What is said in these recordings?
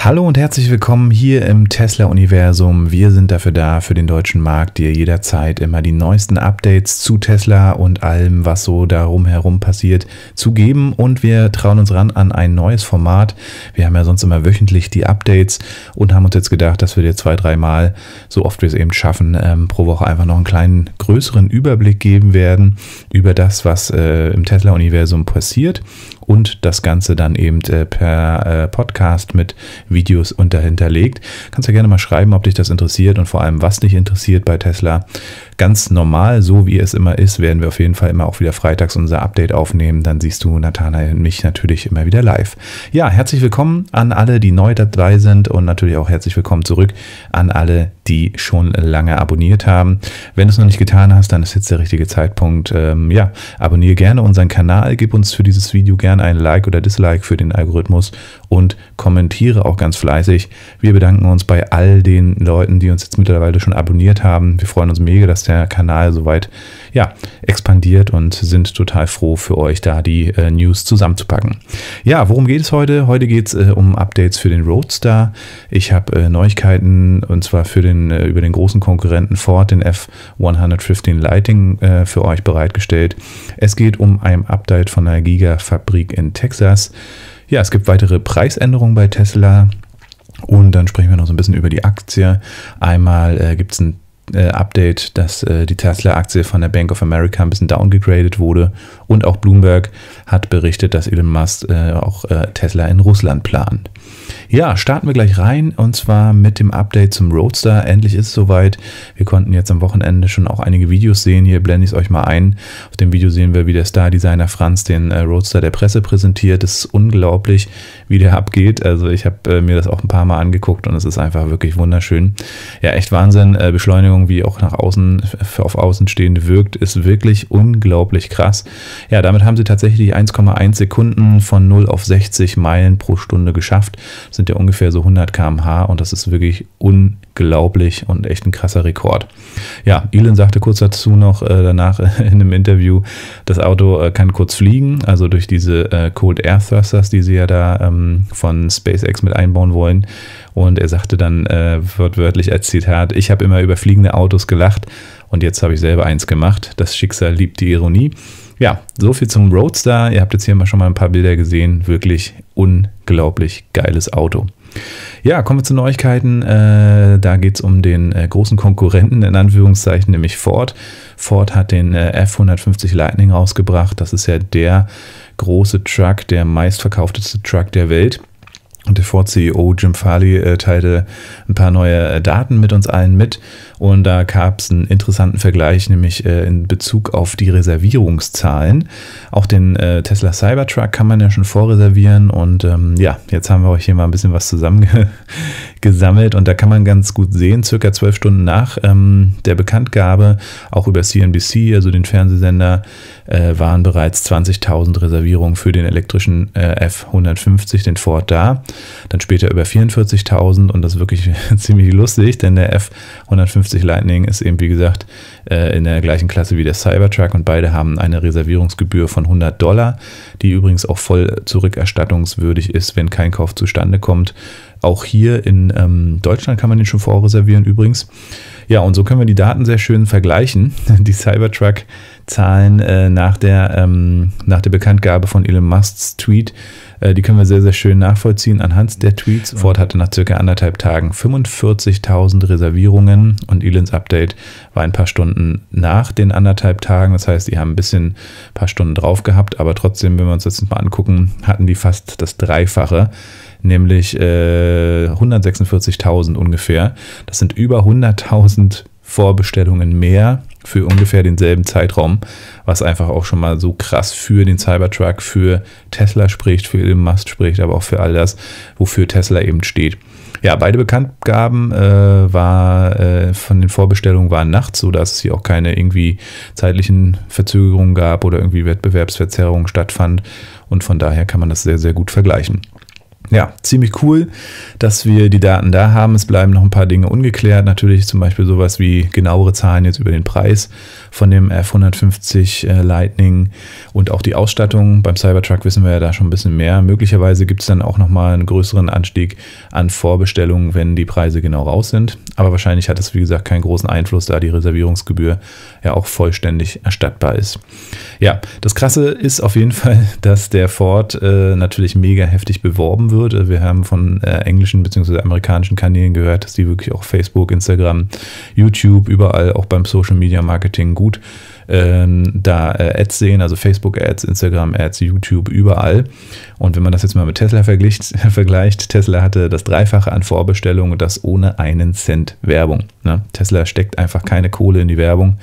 Hallo und herzlich willkommen hier im Tesla-Universum. Wir sind dafür da, für den deutschen Markt, dir jederzeit immer die neuesten Updates zu Tesla und allem, was so darum herum passiert, zu geben. Und wir trauen uns ran an ein neues Format. Wir haben ja sonst immer wöchentlich die Updates und haben uns jetzt gedacht, dass wir dir zwei, dreimal, so oft wir es eben schaffen, ähm, pro Woche einfach noch einen kleinen, größeren Überblick geben werden über das, was äh, im Tesla-Universum passiert und das Ganze dann eben äh, per äh, Podcast mit Videos unterhinterlegt. Kannst ja gerne mal schreiben, ob dich das interessiert und vor allem, was dich interessiert bei Tesla. Ganz normal, so wie es immer ist, werden wir auf jeden Fall immer auch wieder freitags unser Update aufnehmen. Dann siehst du Nathanael und mich natürlich immer wieder live. Ja, herzlich willkommen an alle, die neu dabei sind und natürlich auch herzlich willkommen zurück an alle, die schon lange abonniert haben. Wenn du es noch nicht getan hast, dann ist jetzt der richtige Zeitpunkt. Ähm, ja, abonniere gerne unseren Kanal, gib uns für dieses Video gerne ein Like oder Dislike für den Algorithmus und kommentiere auch ganz fleißig. Wir bedanken uns bei all den Leuten, die uns jetzt mittlerweile schon abonniert haben. Wir freuen uns mega, dass der Kanal soweit ja, expandiert und sind total froh für euch, da die äh, News zusammenzupacken. Ja, worum geht es heute? Heute geht es äh, um Updates für den Roadster. Ich habe äh, Neuigkeiten und zwar für den, äh, über den großen Konkurrenten Ford, den F115 Lighting, äh, für euch bereitgestellt. Es geht um ein Update von der Gigafabrik in Texas. Ja, es gibt weitere Preisänderungen bei Tesla. Und dann sprechen wir noch so ein bisschen über die Aktie. Einmal äh, gibt es ein äh, Update, dass äh, die Tesla-Aktie von der Bank of America ein bisschen downgegradet wurde. Und auch Bloomberg hat berichtet, dass Elon Musk äh, auch äh, Tesla in Russland plant. Ja, starten wir gleich rein und zwar mit dem Update zum Roadster. Endlich ist es soweit. Wir konnten jetzt am Wochenende schon auch einige Videos sehen. Hier blende ich es euch mal ein. Auf dem Video sehen wir, wie der Star-Designer Franz den äh, Roadster der Presse präsentiert. Es ist unglaublich, wie der abgeht. Also ich habe äh, mir das auch ein paar Mal angeguckt und es ist einfach wirklich wunderschön. Ja, echt Wahnsinn. Beschleunigung, wie auch nach außen, auf außen stehend wirkt, ist wirklich unglaublich krass. Ja, damit haben sie tatsächlich 1,1 Sekunden von 0 auf 60 Meilen pro Stunde geschafft. Das sind ja ungefähr so 100 km/h und das ist wirklich unglaublich und echt ein krasser Rekord. Ja, Elon sagte kurz dazu noch äh, danach in einem Interview, das Auto äh, kann kurz fliegen, also durch diese äh, Cold Air Thrusters, die sie ja da ähm, von SpaceX mit einbauen wollen. Und er sagte dann äh, wortwörtlich als Zitat, ich habe immer über fliegende Autos gelacht und jetzt habe ich selber eins gemacht. Das Schicksal liebt die Ironie. Ja, so viel zum Roadster. Ihr habt jetzt hier mal schon mal ein paar Bilder gesehen. Wirklich unglaublich geiles Auto. Ja, kommen wir zu Neuigkeiten. Äh, da geht es um den äh, großen Konkurrenten, in Anführungszeichen, nämlich Ford. Ford hat den äh, F-150 Lightning rausgebracht. Das ist ja der große Truck, der meistverkaufteste Truck der Welt. Und der Ford-CEO Jim Farley äh, teilte ein paar neue äh, Daten mit uns allen mit. Und da gab es einen interessanten Vergleich, nämlich äh, in Bezug auf die Reservierungszahlen. Auch den äh, Tesla Cybertruck kann man ja schon vorreservieren. Und ähm, ja, jetzt haben wir euch hier mal ein bisschen was zusammengesammelt. Und da kann man ganz gut sehen, circa zwölf Stunden nach ähm, der Bekanntgabe, auch über CNBC, also den Fernsehsender, äh, waren bereits 20.000 Reservierungen für den elektrischen äh, F150, den Ford da. Dann später über 44.000 und das ist wirklich ziemlich lustig, denn der F150 Lightning ist eben, wie gesagt, äh, in der gleichen Klasse wie der Cybertruck und beide haben eine Reservierungsgebühr von 100 Dollar, die übrigens auch voll zurückerstattungswürdig ist, wenn kein Kauf zustande kommt. Auch hier in ähm, Deutschland kann man den schon vorreservieren übrigens. Ja, und so können wir die Daten sehr schön vergleichen. Die Cybertruck-Zahlen äh, nach, der, ähm, nach der Bekanntgabe von Elon Musks Tweet, äh, die können wir sehr, sehr schön nachvollziehen anhand der Tweets. Ford hatte nach circa anderthalb Tagen 45.000 Reservierungen und Elons Update war ein paar Stunden nach den anderthalb Tagen. Das heißt, die haben ein bisschen, ein paar Stunden drauf gehabt, aber trotzdem, wenn wir uns das mal angucken, hatten die fast das Dreifache nämlich äh, 146.000 ungefähr. Das sind über 100.000 Vorbestellungen mehr für ungefähr denselben Zeitraum, was einfach auch schon mal so krass für den Cybertruck, für Tesla spricht, für Elon Musk spricht, aber auch für all das, wofür Tesla eben steht. Ja, beide Bekanntgaben äh, war äh, von den Vorbestellungen waren nachts, sodass es hier auch keine irgendwie zeitlichen Verzögerungen gab oder irgendwie Wettbewerbsverzerrungen stattfand. Und von daher kann man das sehr, sehr gut vergleichen. Ja, ziemlich cool, dass wir die Daten da haben. Es bleiben noch ein paar Dinge ungeklärt. Natürlich zum Beispiel sowas wie genauere Zahlen jetzt über den Preis von dem F150 äh, Lightning und auch die Ausstattung. Beim Cybertruck wissen wir ja da schon ein bisschen mehr. Möglicherweise gibt es dann auch nochmal einen größeren Anstieg an Vorbestellungen, wenn die Preise genau raus sind. Aber wahrscheinlich hat es, wie gesagt, keinen großen Einfluss, da die Reservierungsgebühr ja auch vollständig erstattbar ist. Ja, das Krasse ist auf jeden Fall, dass der Ford äh, natürlich mega heftig beworben wird wird. Wir haben von äh, englischen bzw. amerikanischen Kanälen gehört, dass die wirklich auch Facebook, Instagram, YouTube, überall auch beim Social Media Marketing gut ähm, da äh, Ads sehen, also Facebook Ads, Instagram Ads, YouTube, überall. Und wenn man das jetzt mal mit Tesla vergleicht, vergleicht Tesla hatte das Dreifache an Vorbestellungen und das ohne einen Cent Werbung. Ne? Tesla steckt einfach keine Kohle in die Werbung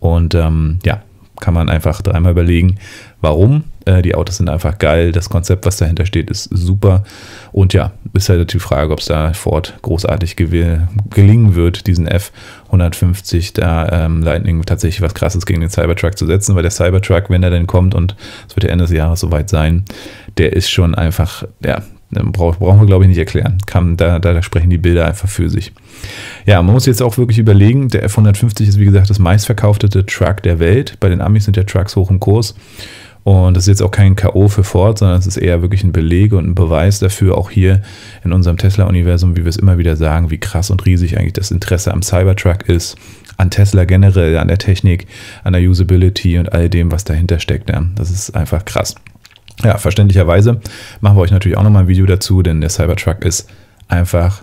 und ähm, ja, kann man einfach dreimal überlegen, warum. Äh, die Autos sind einfach geil, das Konzept, was dahinter steht, ist super. Und ja, ist halt die Frage, ob es da Ford großartig gelingen wird, diesen F150 da ähm, Lightning tatsächlich was krasses gegen den Cybertruck zu setzen, weil der Cybertruck, wenn er denn kommt und es wird ja Ende des Jahres soweit sein, der ist schon einfach, ja, Brauch, brauchen wir, glaube ich, nicht erklären. Kann, da, da sprechen die Bilder einfach für sich. Ja, man muss jetzt auch wirklich überlegen, der F150 ist, wie gesagt, das meistverkauftete Truck der Welt. Bei den Amis sind ja Trucks hoch im Kurs. Und das ist jetzt auch kein K.O. für Ford, sondern es ist eher wirklich ein Beleg und ein Beweis dafür, auch hier in unserem Tesla-Universum, wie wir es immer wieder sagen, wie krass und riesig eigentlich das Interesse am Cybertruck ist, an Tesla generell, an der Technik, an der Usability und all dem, was dahinter steckt. Ja, das ist einfach krass. Ja, verständlicherweise. Machen wir euch natürlich auch nochmal ein Video dazu, denn der Cybertruck ist einfach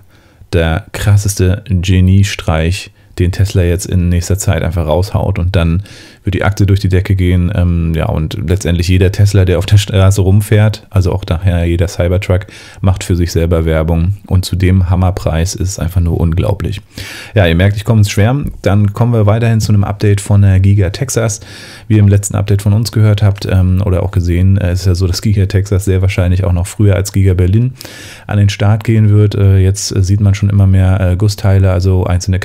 der krasseste Geniestreich, den Tesla jetzt in nächster Zeit einfach raushaut und dann wird die Aktie durch die Decke gehen. Ähm, ja, und letztendlich jeder Tesla, der auf der Straße rumfährt, also auch nachher jeder Cybertruck, macht für sich selber Werbung. Und zu dem Hammerpreis ist es einfach nur unglaublich. Ja, ihr merkt, ich komme ins Schwärmen. Dann kommen wir weiterhin zu einem Update von der Giga Texas. Wie ihr im letzten Update von uns gehört habt ähm, oder auch gesehen, äh, ist ja so, dass Giga Texas sehr wahrscheinlich auch noch früher als Giga Berlin an den Start gehen wird. Äh, jetzt sieht man schon immer mehr äh, Gussteile, also einzelne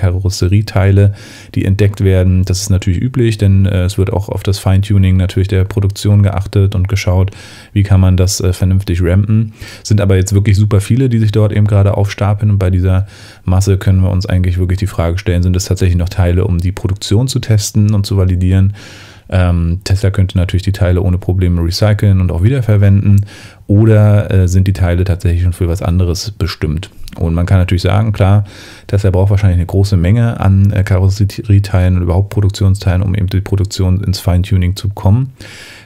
Karosserieteile, die entdeckt werden. Das ist natürlich üblich, denn äh, es wird auch auf das Feintuning natürlich der Produktion geachtet und geschaut, wie kann man das äh, vernünftig rampen. Sind aber jetzt wirklich super viele, die sich dort eben gerade aufstapeln und bei dieser Masse können wir uns eigentlich wirklich die Frage stellen, sind es tatsächlich noch Teile, um die Produktion zu testen und zu validieren? Ähm, Tesla könnte natürlich die Teile ohne Probleme recyceln und auch wiederverwenden. Oder äh, sind die Teile tatsächlich schon für was anderes bestimmt? Und man kann natürlich sagen, klar, Tesla braucht wahrscheinlich eine große Menge an äh, Karosserieteilen und überhaupt Produktionsteilen, um eben die Produktion ins Feintuning zu kommen.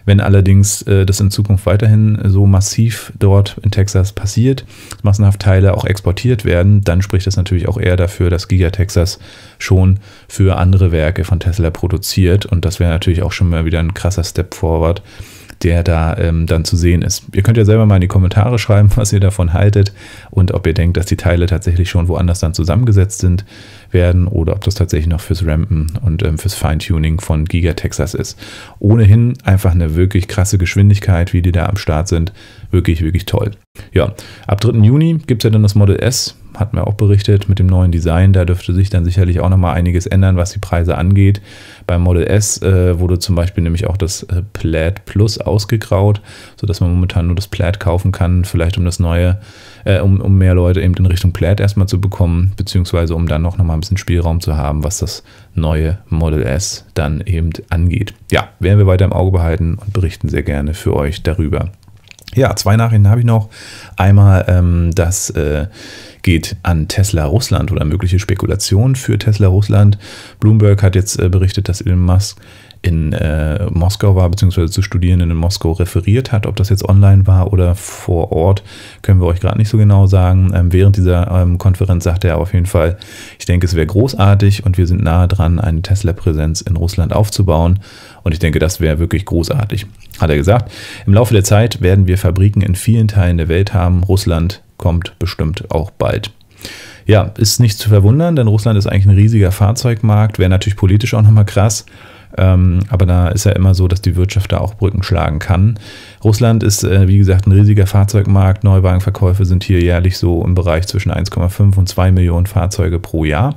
Wenn allerdings äh, das in Zukunft weiterhin so massiv dort in Texas passiert, massenhaft Teile auch exportiert werden, dann spricht das natürlich auch eher dafür, dass Giga Texas schon für andere Werke von Tesla produziert. Und das wäre natürlich auch schon mal wieder ein krasser Step forward der da ähm, dann zu sehen ist. Ihr könnt ja selber mal in die Kommentare schreiben, was ihr davon haltet und ob ihr denkt, dass die Teile tatsächlich schon woanders dann zusammengesetzt sind werden oder ob das tatsächlich noch fürs Rampen und ähm, fürs Feintuning von Giga Texas ist. Ohnehin einfach eine wirklich krasse Geschwindigkeit, wie die da am Start sind. Wirklich, wirklich toll. Ja, ab 3. Juni gibt es ja dann das Model S hatten wir auch berichtet, mit dem neuen Design. Da dürfte sich dann sicherlich auch nochmal einiges ändern, was die Preise angeht. Beim Model S äh, wurde zum Beispiel nämlich auch das äh, Plaid Plus ausgegraut, sodass man momentan nur das Plaid kaufen kann, vielleicht um das neue, äh, um, um mehr Leute eben in Richtung Plaid erstmal zu bekommen, beziehungsweise um dann noch nochmal ein bisschen Spielraum zu haben, was das neue Model S dann eben angeht. Ja, werden wir weiter im Auge behalten und berichten sehr gerne für euch darüber. Ja, zwei Nachrichten habe ich noch. Einmal, ähm, dass äh, geht an Tesla Russland oder mögliche Spekulationen für Tesla Russland. Bloomberg hat jetzt äh, berichtet, dass Elon Musk in äh, Moskau war, beziehungsweise zu Studierenden in Moskau referiert hat. Ob das jetzt online war oder vor Ort, können wir euch gerade nicht so genau sagen. Ähm, während dieser ähm, Konferenz sagte er auf jeden Fall, ich denke, es wäre großartig und wir sind nahe dran, eine Tesla-Präsenz in Russland aufzubauen. Und ich denke, das wäre wirklich großartig. Hat er gesagt. Im Laufe der Zeit werden wir Fabriken in vielen Teilen der Welt haben. Russland kommt bestimmt auch bald. Ja, ist nicht zu verwundern, denn Russland ist eigentlich ein riesiger Fahrzeugmarkt, wäre natürlich politisch auch nochmal krass. Ähm, aber da ist ja immer so, dass die Wirtschaft da auch Brücken schlagen kann. Russland ist, äh, wie gesagt, ein riesiger Fahrzeugmarkt. Neuwagenverkäufe sind hier jährlich so im Bereich zwischen 1,5 und 2 Millionen Fahrzeuge pro Jahr.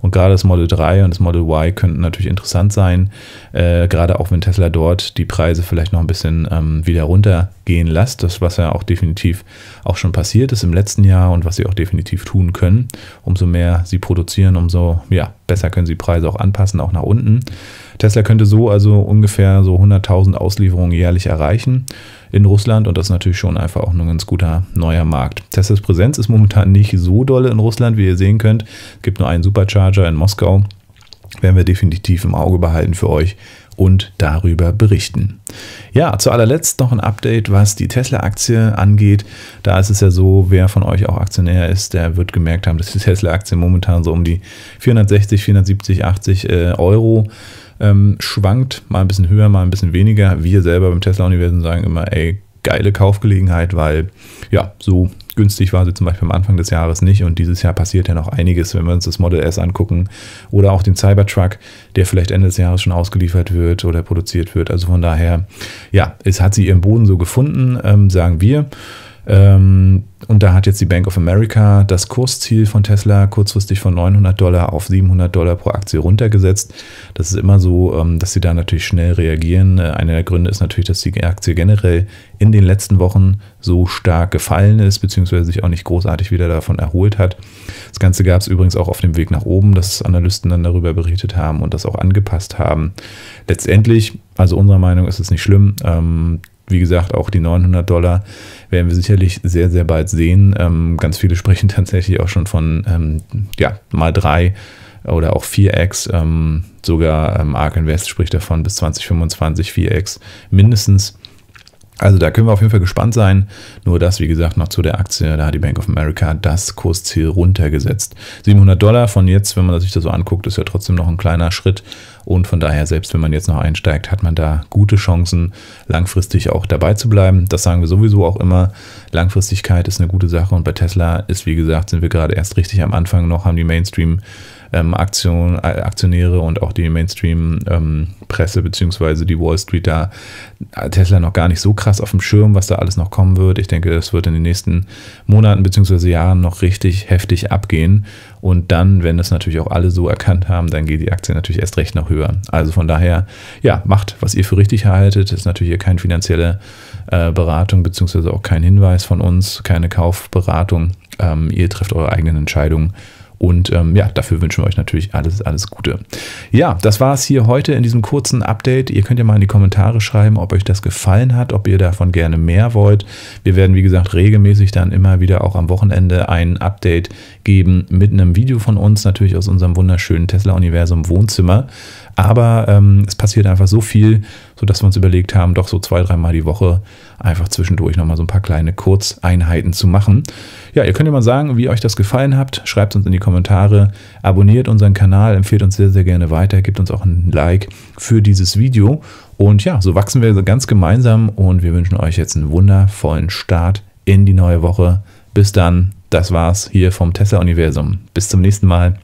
Und gerade das Model 3 und das Model Y könnten natürlich interessant sein, äh, gerade auch wenn Tesla dort die Preise vielleicht noch ein bisschen ähm, wieder runtergehen lässt. Das, was ja auch definitiv auch schon passiert ist im letzten Jahr und was sie auch definitiv tun können. Umso mehr sie produzieren, umso ja, besser können sie Preise auch anpassen, auch nach unten. Tesla könnte so also ungefähr so 100.000 Auslieferungen jährlich erreichen in Russland und das ist natürlich schon einfach auch ein ganz guter neuer Markt. Teslas Präsenz ist momentan nicht so dolle in Russland, wie ihr sehen könnt. Es gibt nur einen Supercharger in Moskau. Werden wir definitiv im Auge behalten für euch und darüber berichten. Ja, zu allerletzt noch ein Update, was die Tesla-Aktie angeht. Da ist es ja so, wer von euch auch Aktionär ist, der wird gemerkt haben, dass die Tesla-Aktie momentan so um die 460, 470, 80 äh, Euro ähm, schwankt, mal ein bisschen höher, mal ein bisschen weniger. Wir selber beim Tesla-Universum sagen immer, ey, geile Kaufgelegenheit, weil ja, so günstig war sie zum Beispiel am Anfang des Jahres nicht und dieses Jahr passiert ja noch einiges, wenn wir uns das Model S angucken oder auch den Cybertruck, der vielleicht Ende des Jahres schon ausgeliefert wird oder produziert wird. Also von daher, ja, es hat sie ihren Boden so gefunden, ähm, sagen wir. Ähm, und da hat jetzt die Bank of America das Kursziel von Tesla kurzfristig von 900 Dollar auf 700 Dollar pro Aktie runtergesetzt. Das ist immer so, ähm, dass sie da natürlich schnell reagieren. Äh, einer der Gründe ist natürlich, dass die Aktie generell in den letzten Wochen so stark gefallen ist, beziehungsweise sich auch nicht großartig wieder davon erholt hat. Das Ganze gab es übrigens auch auf dem Weg nach oben, dass Analysten dann darüber berichtet haben und das auch angepasst haben. Letztendlich, also unserer Meinung ist es nicht schlimm. Wie gesagt, auch die 900 Dollar werden wir sicherlich sehr, sehr bald sehen. Ähm, ganz viele sprechen tatsächlich auch schon von ähm, ja, mal drei oder auch 4x. Ähm, sogar ähm, Ark Invest spricht davon bis 2025 4x mindestens. Also da können wir auf jeden Fall gespannt sein. Nur das, wie gesagt, noch zu der Aktie, da hat die Bank of America das Kursziel runtergesetzt. 700 Dollar von jetzt, wenn man sich das so anguckt, ist ja trotzdem noch ein kleiner Schritt. Und von daher, selbst wenn man jetzt noch einsteigt, hat man da gute Chancen, langfristig auch dabei zu bleiben. Das sagen wir sowieso auch immer. Langfristigkeit ist eine gute Sache. Und bei Tesla ist, wie gesagt, sind wir gerade erst richtig am Anfang noch, haben die Mainstream- ähm, Aktion, äh, Aktionäre und auch die Mainstream-Presse ähm, beziehungsweise die Wall Street da äh, Tesla noch gar nicht so krass auf dem Schirm, was da alles noch kommen wird. Ich denke, das wird in den nächsten Monaten beziehungsweise Jahren noch richtig heftig abgehen. Und dann, wenn das natürlich auch alle so erkannt haben, dann geht die Aktie natürlich erst recht noch höher. Also von daher, ja, macht, was ihr für richtig haltet. Das ist natürlich hier keine finanzielle äh, Beratung beziehungsweise auch kein Hinweis von uns, keine Kaufberatung. Ähm, ihr trefft eure eigenen Entscheidungen. Und ähm, ja, dafür wünschen wir euch natürlich alles, alles Gute. Ja, das war es hier heute in diesem kurzen Update. Ihr könnt ja mal in die Kommentare schreiben, ob euch das gefallen hat, ob ihr davon gerne mehr wollt. Wir werden, wie gesagt, regelmäßig dann immer wieder auch am Wochenende ein Update geben mit einem Video von uns, natürlich aus unserem wunderschönen Tesla-Universum Wohnzimmer. Aber ähm, es passiert einfach so viel, sodass wir uns überlegt haben, doch so zwei, dreimal die Woche einfach zwischendurch nochmal so ein paar kleine Kurzeinheiten zu machen. Ja, ihr könnt ja mal sagen, wie euch das gefallen habt. Schreibt uns in die Kommentare, abonniert unseren Kanal, empfehlt uns sehr, sehr gerne weiter, gebt uns auch ein Like für dieses Video. Und ja, so wachsen wir ganz gemeinsam und wir wünschen euch jetzt einen wundervollen Start in die neue Woche. Bis dann, das war's hier vom Tesla-Universum. Bis zum nächsten Mal.